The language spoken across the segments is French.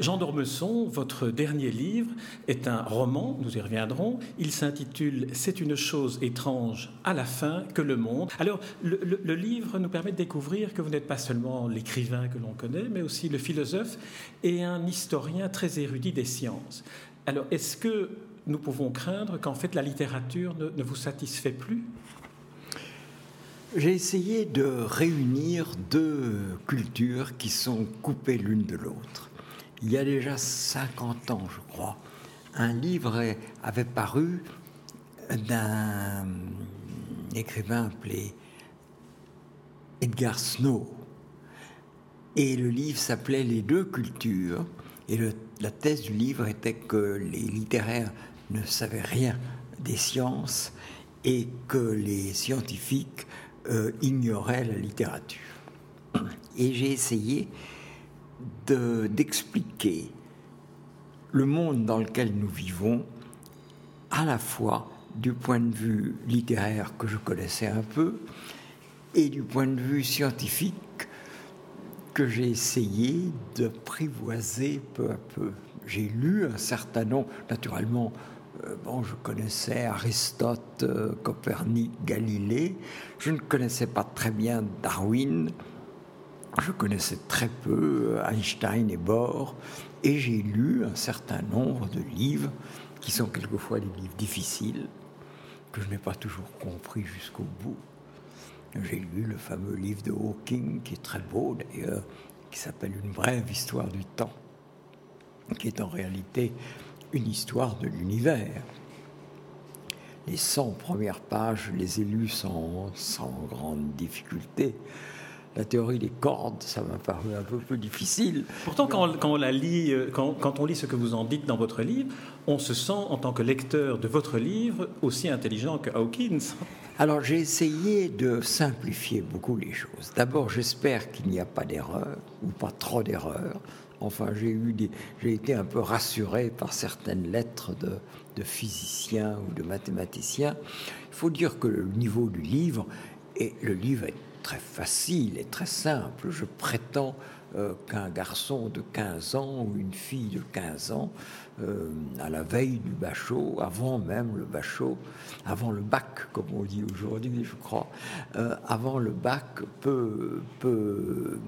Jean d'Ormesson, votre dernier livre est un roman, nous y reviendrons. Il s'intitule C'est une chose étrange à la fin que le monde. Alors, le, livre nous permet de découvrir que vous n'êtes pas seulement l'écrivain que l'on connaît, mais aussi le philosophe et un historien très érudit des sciences. Alors, est-ce que nous pouvons craindre qu'en fait la littérature ne, ne vous satisfait plus? J'ai essayé de réunir deux cultures qui sont coupées l'une de l'autre il y a déjà 50 ans, je crois, un livre avait paru d'un écrivain appelé Edgar Snow. Et le livre s'appelait Les deux cultures. Et la thèse du livre était que les littéraires ne savaient rien des sciences et que les scientifiques euh, ignoraient la littérature. Et j'ai essayé d'expliquer le monde dans lequel nous vivons, à la fois du point de vue littéraire que je connaissais un peu, et du point de vue scientifique que j'ai essayé de privoiser peu à peu. J'ai lu un certain nombre, naturellement, euh, bon, je connaissais Aristote, euh, Copernic, Galilée, je ne connaissais pas très bien Darwin, je connaissais très peu euh, Einstein et Bohr, et j'ai lu un certain nombre de livres qui sont quelquefois des livres difficiles, que je n'ai pas toujours compris jusqu'au bout. J'ai lu le fameux livre de Hawking, qui est très beau d'ailleurs, qui s'appelle Une brève histoire du temps, qui est en réalité une histoire de l'univers. Les 100 premières pages, je les ai lues sans, sans grande difficulté la théorie des cordes, ça m'a paru un peu plus difficile. Pourtant, quand, on la lit, euh, quand, on lit ce que vous en dites dans votre livre, on se sent, en tant que lecteur de votre livre, aussi intelligent que Hawkins. Alors, j'ai essayé de simplifier beaucoup les choses. D'abord, j'espère qu'il n'y a pas d'erreur, ou pas trop d'erreurs. Enfin, j'ai eu j'ai été un peu rassuré par certaines lettres de, de physiciens ou de mathématiciens. Il faut dire que le niveau du livre, et le livre est très facile et très simple. Je prétends euh, qu'un garçon de 15 ans ou une fille de 15 ans, euh, à la veille du bachot, avant même le bachot, avant le bac, comme on dit aujourd'hui, je crois, euh, avant le bac, peut, peut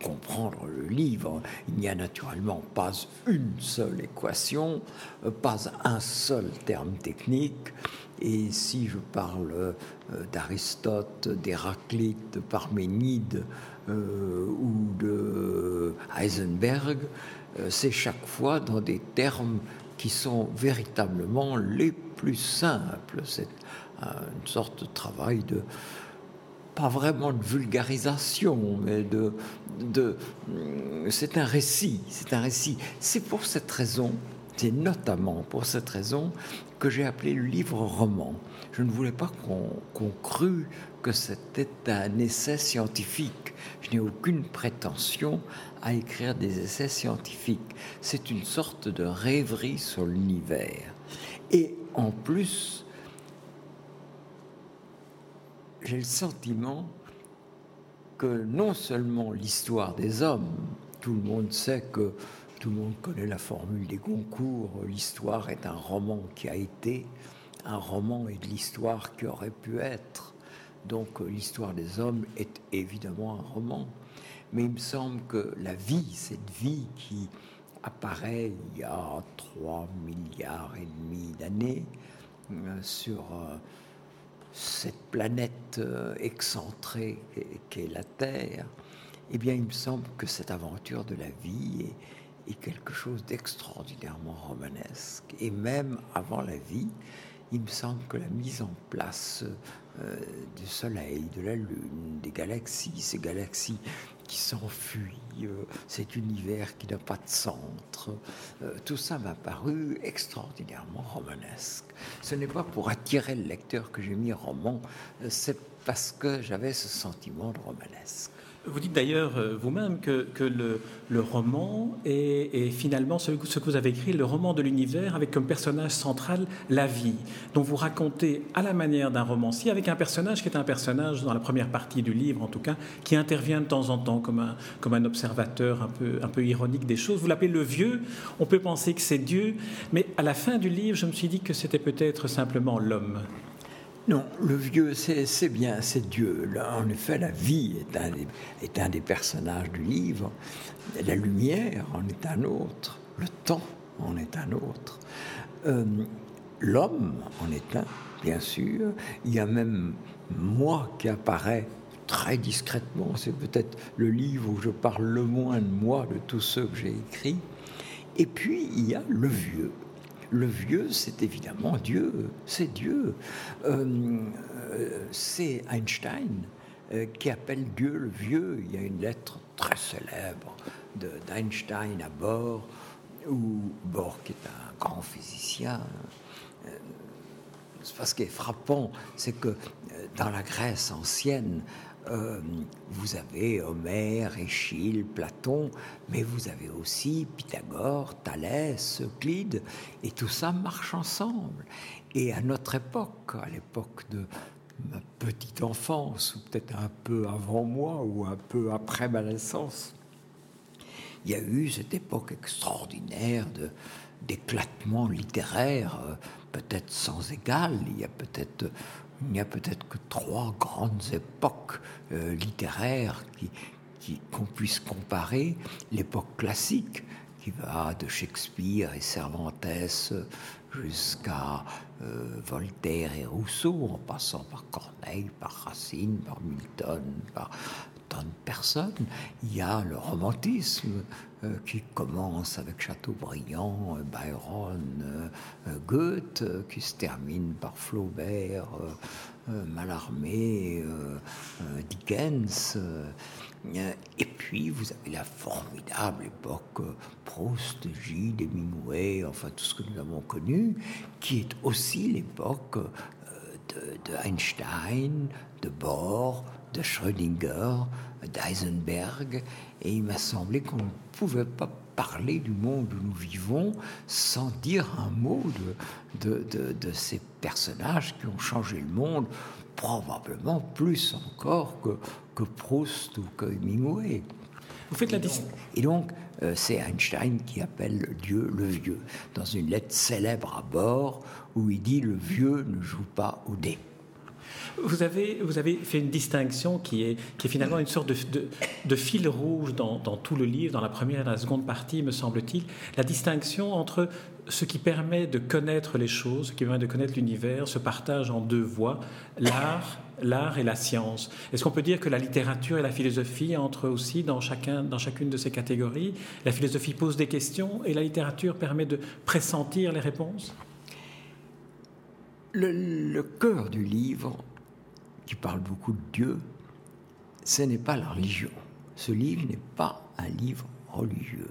comprendre le livre. Il n'y a naturellement pas une seule équation, pas un seul terme technique. Et si je parle euh, d'Aristote, d'Héraclite, de Parménide euh, ou de Heisenberg, euh, c'est chaque fois dans des termes qui sont véritablement les plus simples. C'est une sorte de travail de pas vraiment de vulgarisation, mais de, de c'est un récit, c'est un récit. C'est pour cette raison c'est notamment pour cette raison que j'ai appelé le livre roman. Je ne voulais pas qu'on crût que c'était un essai scientifique. Je n'ai aucune prétention à écrire des essais scientifiques. C'est une sorte de rêverie sur l'univers. Et en plus, j'ai le sentiment que non seulement l'histoire des hommes, tout le monde sait que tout le monde connaît la formule des concours. L'histoire est un roman qui a été, un roman est de l'histoire qui aurait pu être. Donc l'histoire des hommes est évidemment un roman. Mais il me semble que la vie, cette vie qui apparaît il y a 3 milliards et demi d'années euh, sur euh, cette planète euh, excentrée qu'est la Terre, eh bien il me semble que cette aventure de la vie est, est quelque chose d'extraordinairement romanesque. Et même avant la vie, il me semble que la mise en place euh, du Soleil, de la Lune, des galaxies, ces galaxies qui s'enfuient, euh, cet univers qui n'a pas de centre, euh, tout ça m'a paru extraordinairement romanesque. Ce n'est pas pour attirer le lecteur que j'ai mis roman, c'est parce que j'avais ce sentiment de romanesque. Vous dites d'ailleurs euh, vous-même que, le, roman est, finalement ce, que vous avez écrit, le roman de l'univers, avec comme personnage central la vie, dont vous racontez à la manière d'un romancier, avec un personnage qui est un personnage, dans la première partie du livre en tout cas, qui intervient de temps en temps comme un, observateur un peu, un peu ironique des choses. Vous l'appelez le vieux, on peut penser que c'est Dieu, mais à la fin du livre, je me suis dit que c'était peut-être simplement l'homme. Non, le vieux, c'est bien, c'est Dieu. Là, en effet, la vie est un, des, est un des personnages du livre. La lumière en est un autre. Le temps en est un autre. Euh, l'homme en est un, bien sûr. Il y a même moi qui apparaît très discrètement. C'est peut-être le livre où je parle le moins de moi, de tous ceux que j'ai écrits. Et puis, il y a le vieux, le vieux, c'est évidemment Dieu, c'est Dieu. Euh, c'est Einstein euh, qui appelle Dieu le vieux. Il y a une lettre très célèbre d'Einstein à Bohr, où Bohr, qui est un grand physicien, ce qui est frappant, c'est que dans la Grèce ancienne, euh, vous avez Homère, Échille, Platon, mais vous avez aussi Pythagore, Thalès, Euclide, et tout ça marche ensemble. Et à notre époque, à l'époque de ma petite enfance, ou peut-être un peu avant moi, ou un peu après ma naissance, il y a eu cette époque extraordinaire d'éclatement littéraire, euh, peut-être sans égal. Il y a peut-être il n'y a peut-être que trois grandes époques euh, littéraires qui, qu'on puisse comparer. L'époque classique, qui va de Shakespeare et Cervantes jusqu'à euh, Voltaire et Rousseau, en passant par Corneille, par Racine, par Milton, par de personnes. Il y a le romantisme euh, qui commence avec Chateaubriand, Byron, Goethe, qui se termine par Flaubert, euh, Mallarmé, euh, euh, Dickens. et puis, vous avez la formidable époque Proust, Gide, Hemingway, enfin tout ce que nous avons connu, qui est aussi l'époque de, de, Einstein, de Bohr, de Schrödinger, d'Eisenberg. Et il m'a semblé qu'on ne pouvait pas parler du monde où nous vivons sans dire un mot de, de, ces personnages qui ont changé le monde, probablement plus encore que, que Proust ou que Hemingway. Vous faites la Et donc, euh, c'est Einstein qui appelle Dieu le vieux, dans une lettre célèbre à bord où il dit Le vieux ne joue pas au dé. Vous avez, vous avez fait une distinction qui est, qui est finalement une sorte de, de, fil rouge dans, dans, tout le livre, dans la première et la seconde partie, me semble-t-il, la distinction entre ce qui permet de connaître les choses, ce qui permet de connaître l'univers, se partage en deux voies, l'art l'art et la science. Est-ce qu'on peut dire que la littérature et la philosophie entrent aussi dans, chacun, dans chacune de ces catégories? La philosophie pose des questions et la littérature permet de pressentir les réponses? Le, cœur du livre qui parle beaucoup de Dieu, ce n'est pas la religion. Ce livre n'est pas un livre religieux.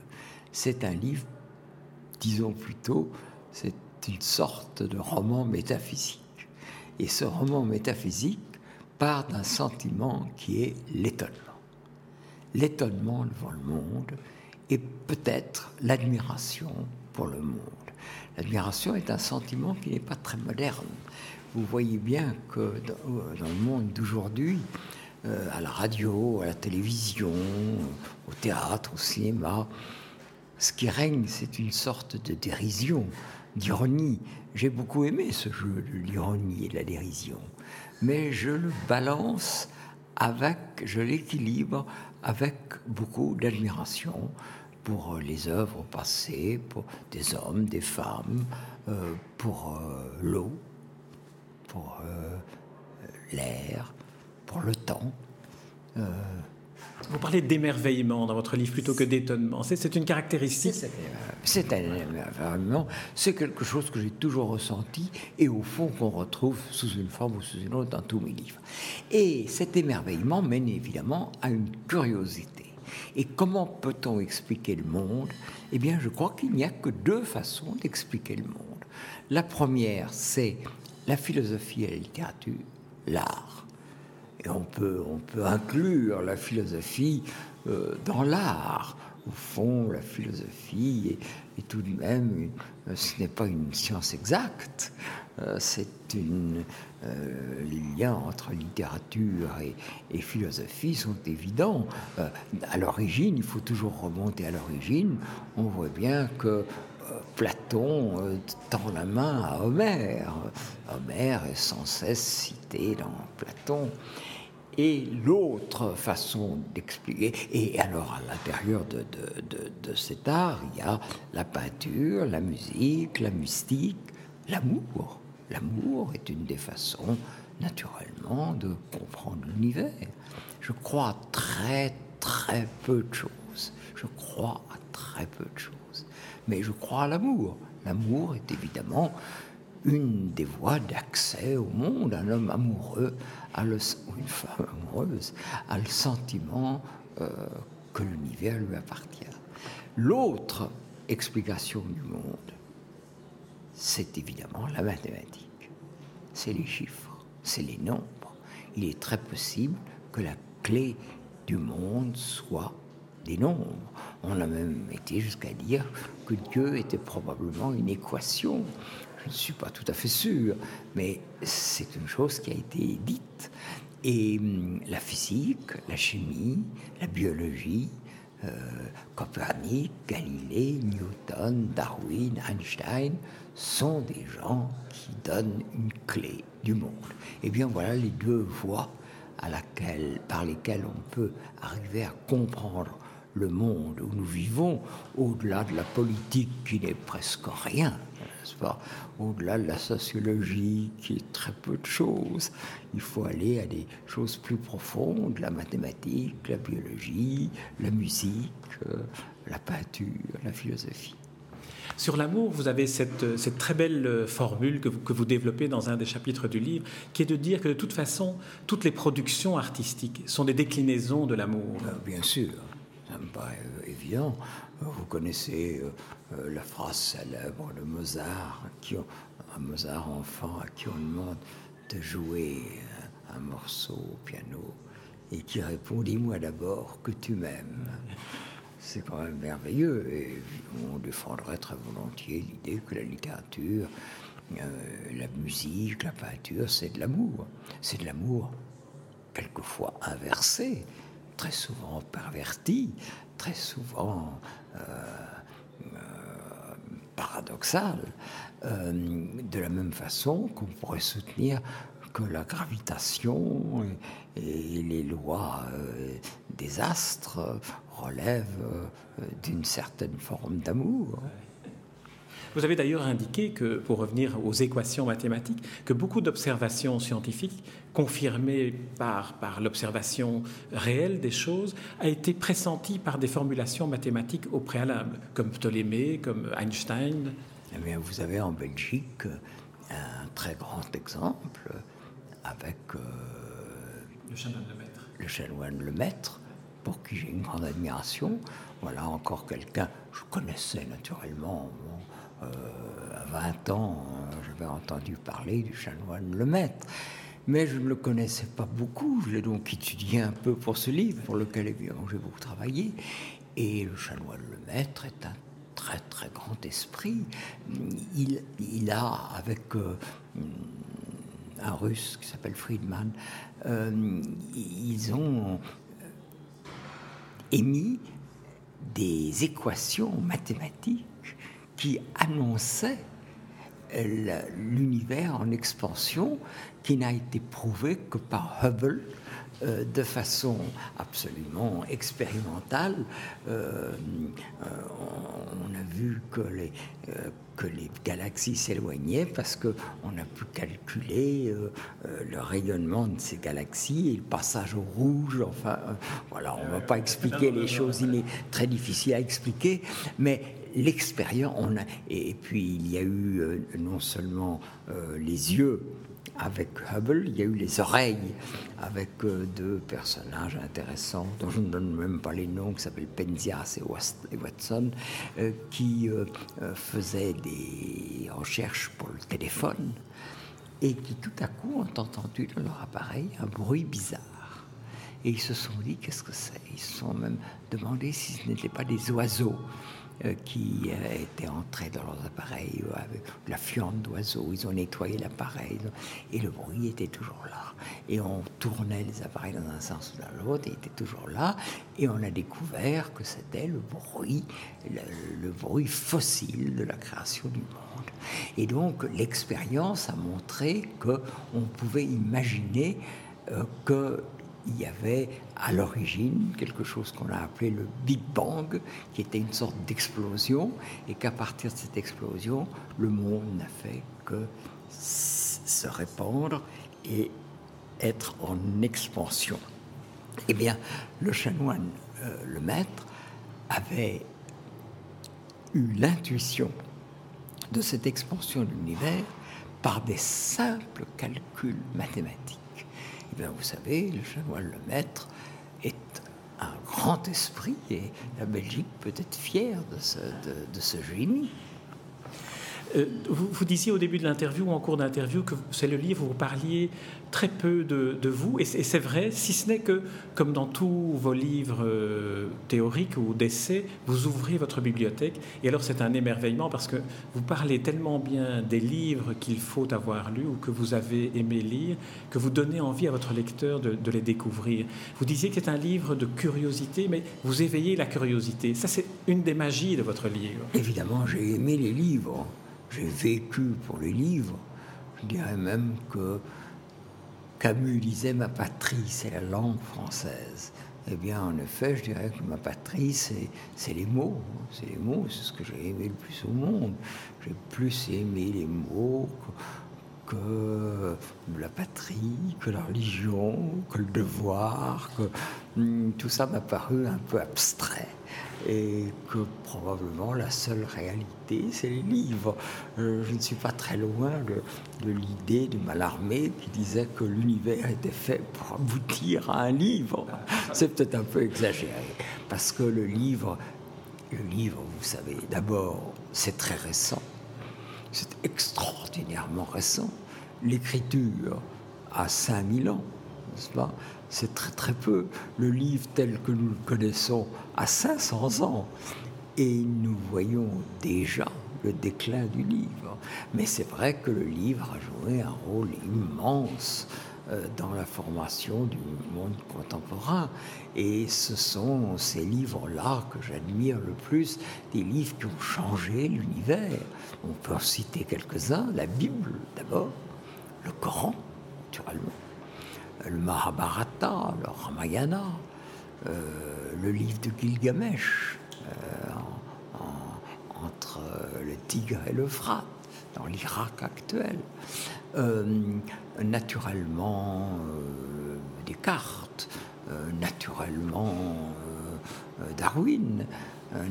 C'est un livre, disons plutôt, c'est une sorte de roman métaphysique. Et ce roman métaphysique part d'un sentiment qui est l'étonnement. L'étonnement devant le monde et peut-être l'admiration pour le monde. L'admiration est un sentiment qui n'est pas très moderne vous voyez bien que dans, le monde d'aujourd'hui, euh, à la radio, à la télévision, au théâtre, au cinéma, ce qui règne, c'est une sorte de dérision, d'ironie. J'ai beaucoup aimé ce jeu de l'ironie et de la dérision, mais je le balance avec, je l'équilibre avec beaucoup d'admiration pour les œuvres passées, pour des hommes, des femmes, euh, pour euh, l'eau, pour euh, l'air, pour le temps. Euh, vous parlez d'émerveillement dans votre livre plutôt que d'étonnement. C'est une caractéristique. C'est un émerveillement. C'est quelque chose que j'ai toujours ressenti et au fond qu'on retrouve sous une forme ou sous une autre dans tous mes livres. Et cet émerveillement mène évidemment à une curiosité. Et comment peut-on expliquer le monde? Eh bien, je crois qu'il n'y a que deux façons d'expliquer le monde. La première, c'est la philosophie et la littérature, l'art. et on peut, on peut inclure la philosophie dans l'art. Au fond, la philosophie est, tout de même, ce n'est pas une science exacte, c'est une, les liens entre littérature et, philosophie sont évidents. à l'origine, il faut toujours remonter à l'origine. On voit bien que Platon euh, tend la main à Homère. Homère est sans cesse cité dans Platon. Et l'autre façon d'expliquer, et alors à l'intérieur de, de, cet art, il y a la peinture, la musique, la mystique, l'amour. L'amour est une des façons, naturellement, de comprendre l'univers. Je crois très très peu de choses. Je crois à très peu de choses mais je crois à l'amour. L'amour est évidemment une des voies d'accès au monde. Un homme amoureux a le, ou une femme amoureuse a le sentiment euh, que l'univers lui appartient. L'autre explication du monde, c'est évidemment la mathématique. C'est les chiffres, c'est les nombres. Il est très possible que la clé du monde soit des nombres. On a même été jusqu'à dire que Dieu était probablement une équation. Je ne suis pas tout à fait sûr, mais c'est une chose qui a été dite. Et hum, la physique, la chimie, la biologie, euh, Copernic, Galilée, Newton, Darwin, Einstein sont des gens qui donnent une clé du monde. Eh bien voilà les deux voies par lesquelles on peut arriver à comprendre le monde où nous vivons, au-delà de la politique qui n'est presque rien, n'est-ce pas? Au-delà de la sociologie qui est très peu de choses, il faut aller à des choses plus profondes, la mathématique, la biologie, la musique, euh, la peinture, la philosophie. Sur l'amour, vous avez cette, cette, très belle euh, formule que vous, que vous, développez dans un des chapitres du livre, qui est de dire que de toute façon, toutes les productions artistiques sont des déclinaisons de l'amour. Euh, bien sûr me paraît évident. Vous connaissez euh, euh, la phrase célèbre de Mozart, qui, un Mozart enfant à qui on demande de jouer un morceau au piano et qui répond Dis-moi d'abord que tu m'aimes. C'est quand même merveilleux et on défendrait très volontiers l'idée que la littérature, euh, la musique, la peinture, c'est de l'amour. C'est de l'amour quelquefois inversé très souvent perverti, très souvent euh, euh, paradoxal, euh, de la même façon qu'on pourrait soutenir que la gravitation et, les lois des astres relèvent d'une certaine forme d'amour. Vous avez d'ailleurs indiqué que, pour revenir aux équations mathématiques, que beaucoup d'observations scientifiques confirmées par, par l'observation réelle des choses a été pressenties par des formulations mathématiques au préalable, comme Ptolémée, comme Einstein. Eh vous avez en Belgique un très grand exemple avec euh, le chanoine Lemaître. Le chanoine Lemaître, pour qui j'ai une grande admiration. Voilà encore quelqu'un, je connaissais naturellement euh, à 20 ans, euh, j'avais entendu parler du chanoine Le Maître. Mais je ne le connaissais pas beaucoup. Je l'ai donc étudié un peu pour ce livre, pour lequel évidemment j'ai beaucoup travaillé. Et le chanoine Le Maître est un très très grand esprit. Il, a, avec euh, un russe qui s'appelle Friedman, ils ont émis des équations mathématiques qui annonçait l'univers en expansion qui n'a été prouvé que par Hubble euh, de façon absolument expérimentale. Euh, euh, on a vu que les, que les galaxies s'éloignaient parce qu'on a pu calculer le rayonnement de ces galaxies et le passage au rouge. Enfin, voilà, on ne va pas expliquer les choses, il est très difficile à expliquer, mais l'expérience, et puis il y a eu euh, non seulement euh, les yeux avec Hubble, il y a eu les oreilles avec euh, deux personnages intéressants dont je ne donne même pas les noms, qui s'appellent Penzias et Watson, qui faisaient des recherches pour le téléphone et qui tout à coup ont entendu dans leur appareil un bruit bizarre. Et ils se sont dit qu'est-ce que c'est? Ils se sont même demandé si ce n'était pas des oiseaux qui euh, étaient entrés dans leurs appareils avec la fiente d'oiseaux. Ils ont nettoyé l'appareil et le bruit était toujours là. Et on tournait les appareils dans un sens ou dans l'autre, il était toujours là. Et on a découvert que c'était le bruit, le, bruit fossile de la création du monde. Et donc l'expérience a montré qu'on pouvait imaginer euh, que il y avait à l'origine quelque chose qu'on a appelé le Big Bang, qui était une sorte d'explosion, et qu'à partir de cette explosion, le monde n'a fait que se répandre et être en expansion. Eh bien, le chanoine, euh, le maître, avait eu l'intuition de cette expansion de l'univers par des simples calculs mathématiques. Eh vous savez, le chanoine le maître est un grand esprit et la Belgique peut être fière de ce, de ce génie. Euh, vous, disiez au début de l'interview ou en cours d'interview que c'est le livre où vous parliez très peu de, vous, et c'est vrai, si ce n'est que, comme dans tous vos livres euh, théoriques ou d'essais, vous ouvrez votre bibliothèque, et alors c'est un émerveillement parce que vous parlez tellement bien des livres qu'il faut avoir lus ou que vous avez aimé lire, que vous donnez envie à votre lecteur de, de les découvrir. Vous disiez que c'est un livre de curiosité, mais vous éveillez la curiosité. Ça, c'est une des magies de votre livre. Évidemment, j'ai aimé les livres j'ai vécu pour les livres. Je dirais même que Camus disait ma patrie, c'est la langue française. Eh bien, en effet, je dirais que ma patrie, c'est les mots. C'est les mots, c'est ce que j'ai aimé le plus au monde. J'ai plus aimé les mots que, la patrie, que la religion, que le devoir, que hmm, tout ça m'a paru un peu abstrait et que probablement la seule réalité, c'est les livres. Euh, je ne suis pas très loin de, l'idée de Mallarmé qui disait que l'univers était fait pour aboutir à un livre. C'est peut-être un peu exagéré, parce que le livre, le livre, vous savez, d'abord, c'est très récent. C'est extraordinairement récent. L'écriture a 5000 ans, c'est très très peu. Le livre tel que nous le connaissons a 500 ans. Et nous voyons déjà le déclin du livre. Mais c'est vrai que le livre a joué un rôle immense euh, dans la formation du monde contemporain. Et ce sont ces livres-là que j'admire le plus, des livres qui ont changé l'univers. On peut en citer quelques-uns, la Bible d'abord, le Coran, naturellement, le Mahabharata, le Ramayana, euh, le livre de Gilgamesh, euh, entre le Tigre et l'Euphrate, dans l'Irak actuel. Euh, naturellement, Descartes, naturellement, Darwin,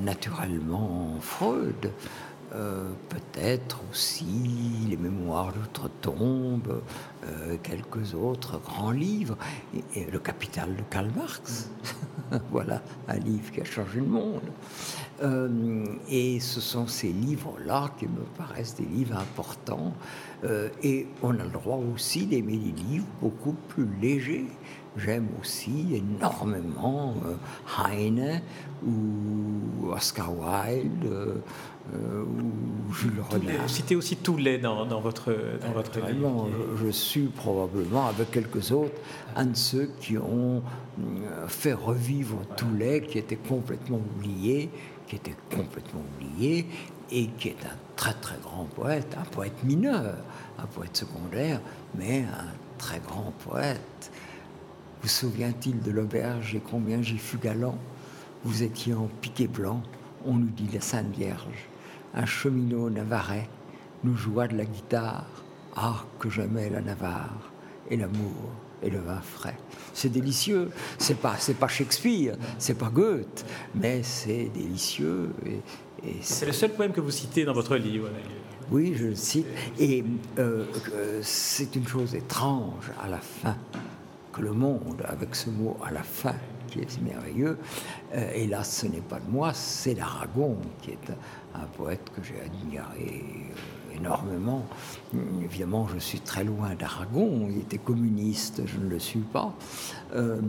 naturellement, Freud. Euh, peut-être aussi les mémoires d'outre-tombe, euh, quelques autres grands livres, et, Le Capital de Karl Marx, voilà un livre qui a changé le monde. Euh, et ce sont ces livres-là qui me paraissent des livres importants, et on a le droit aussi d'aimer des livres beaucoup plus légers. J'aime aussi énormément Heine ou Oscar Wilde euh, ou Jules Renard. Vous citez aussi Toulet dans, dans votre, dans votre livre. Je, je, suis probablement, avec quelques autres, un de ceux qui ont euh, fait revivre Toulet, qui était complètement oublié, qui était complètement oublié, et qui est un très très grand poète, un poète mineur, un poète secondaire, mais un très grand poète. Vous souvient-il de l'auberge et combien j'y fus galant? Vous étiez en piqué blanc, on nous dit la Sainte Vierge un cheminot navarrais nous joua de la guitare. Ah, que j'aimais la Navarre et l'amour et le vin frais. C'est délicieux. C'est pas, c'est pas Shakespeare, c'est pas Goethe, mais c'est délicieux. Et, c'est le seul poème que vous citez dans votre livre. Oui, je le cite. Et euh, euh, c'est une chose étrange à la fin que le monde, avec ce mot à la fin, qui est merveilleux. Euh, et là, ce n'est pas de moi, c'est d'Aragon, qui est un, poète que j'ai admiré énormément. Évidemment, je suis très loin d'Aragon. Il était communiste, je ne le suis pas. Euh,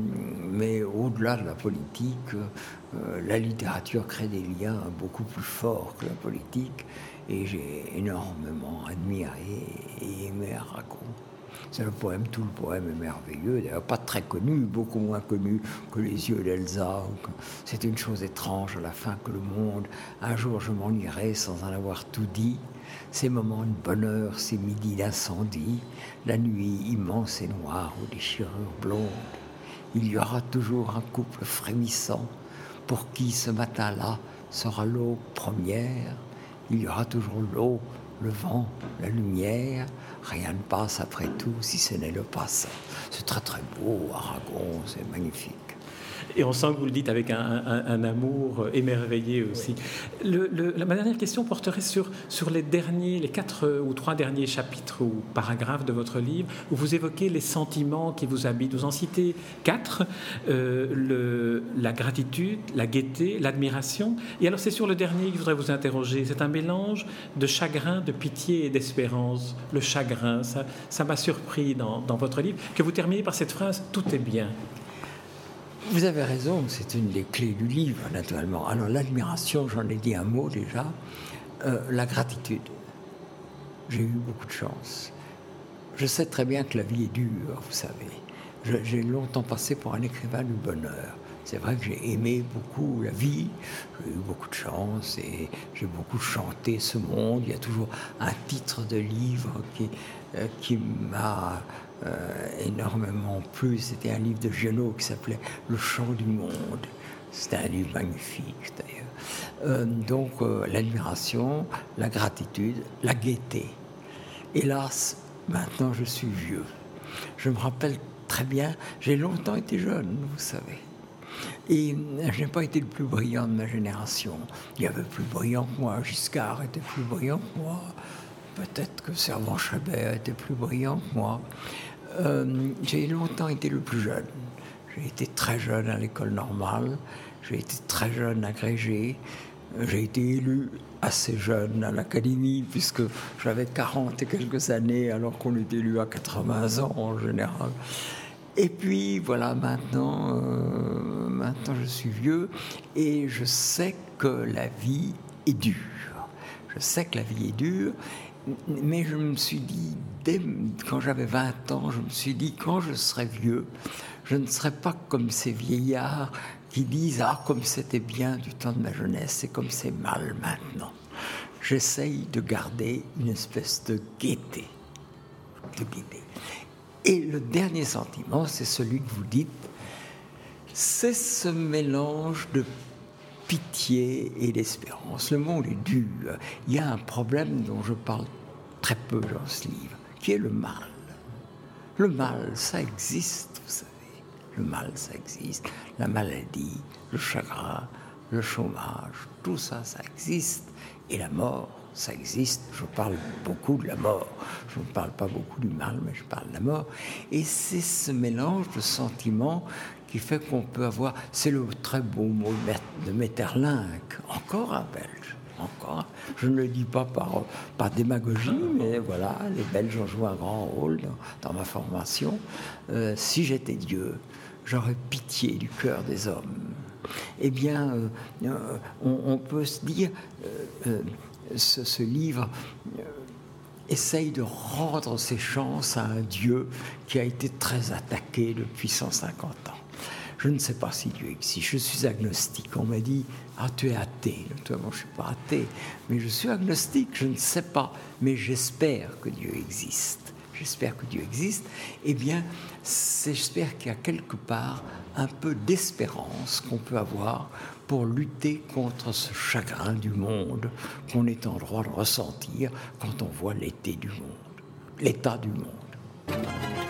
mais au-delà de la politique, euh, la littérature crée des liens beaucoup plus forts que la politique. Et j'ai énormément admiré et aimé Aragon. C'est le poème, tout le poème est merveilleux, d'ailleurs pas très connu, beaucoup moins connu que Les yeux d'Elsa. C'est une chose étrange à la fin que le monde, un jour je m'en irai sans en avoir tout dit. Ces moments de bonheur, ces midis d'incendie, la nuit immense et noire aux déchirures blondes. Il y aura toujours un couple frémissant pour qui ce matin-là sera l'eau première. Il y aura toujours l'eau le vent, la lumière, rien ne passe après tout si ce n'est le passant. C'est très très beau, Aragon, c'est magnifique. Et on sent que vous le dites avec un, amour émerveillé aussi. Ma dernière question porterait sur, les derniers, les quatre ou trois derniers chapitres ou paragraphes de votre livre, où vous évoquez les sentiments qui vous habitent. Vous en citez quatre euh, la gratitude, la gaieté, l'admiration. Et alors, c'est sur le dernier que je voudrais vous interroger. C'est un mélange de chagrin, de pitié et d'espérance. Le chagrin, ça m'a surpris dans votre livre, que vous terminez par cette phrase Tout est bien. Vous avez raison, c'est une des clés du livre, naturellement. Alors l'admiration, j'en ai dit un mot déjà. Euh, la gratitude. J'ai eu beaucoup de chance. Je sais très bien que la vie est dure, vous savez. J'ai longtemps passé pour un écrivain du bonheur. C'est vrai que j'ai aimé beaucoup la vie, j'ai eu beaucoup de chance et j'ai beaucoup chanté ce monde. Il y a toujours un titre de livre qui, euh, qui m'a énormément plu. C'était un livre de Genot qui s'appelait Le chant du monde. C'était un livre magnifique d'ailleurs. Euh, donc euh, l'admiration, la gratitude, la gaieté. Hélas, maintenant je suis vieux. Je me rappelle très bien, j'ai longtemps été jeune, vous savez. Et je n'ai pas été le plus brillant de ma génération. Il y avait plus brillant que moi, Giscard était plus brillant que moi, peut-être que Servan Chabert était plus brillant que moi. Euh, j'ai longtemps été le plus jeune. J'ai été très jeune à l'école normale, j'ai été très jeune agrégé, j'ai été élu assez jeune à l'académie, puisque j'avais 40 et quelques années, alors qu'on est élu à 80 ans en général. Et puis voilà, maintenant, euh, maintenant je suis vieux et je sais que la vie est dure. Je sais que la vie est dure mais je me suis dit, quand j'avais 20 ans, je me suis dit, quand je serai vieux, je ne serai pas comme ces vieillards qui disent, ah, comme c'était bien du temps de ma jeunesse et comme c'est mal maintenant. J'essaye de garder une espèce de gaieté. De gaieté. Et le dernier sentiment, c'est celui que vous dites, c'est ce mélange de pitié et d'espérance. Le monde est dur. Il y a un problème dont je parle très peu dans ce livre, qui est le mal. Le mal, ça existe, vous savez. Le mal, ça existe. La maladie, le chagrin, le chômage, tout ça, ça existe. Et la mort, ça existe. Je parle beaucoup de la mort. Je ne parle pas beaucoup du mal, mais je parle de la mort. Et c'est ce mélange de sentiments qui fait qu'on peut avoir, c'est le très beau mot de Metterlinck, encore un Belge, encore. Je ne le dis pas par, par démagogie, mais voilà, les Belges ont joué un grand rôle dans, ma formation. Euh, si j'étais Dieu, j'aurais pitié du cœur des hommes. Eh bien, euh, euh, on, peut se dire, ce, ce, livre essaye de rendre ses chances à un Dieu qui a été très attaqué depuis 150 ans. Je ne sais pas si Dieu existe. Je suis agnostique. On m'a dit Ah, tu es athée. Moi, je ne suis pas athée, mais je suis agnostique. Je ne sais pas, mais j'espère que Dieu existe. J'espère que Dieu existe. Eh bien, j'espère qu'il y a quelque part un peu d'espérance qu'on peut avoir pour lutter contre ce chagrin du monde qu'on est en droit de ressentir quand on voit l'été du monde, l'état du monde.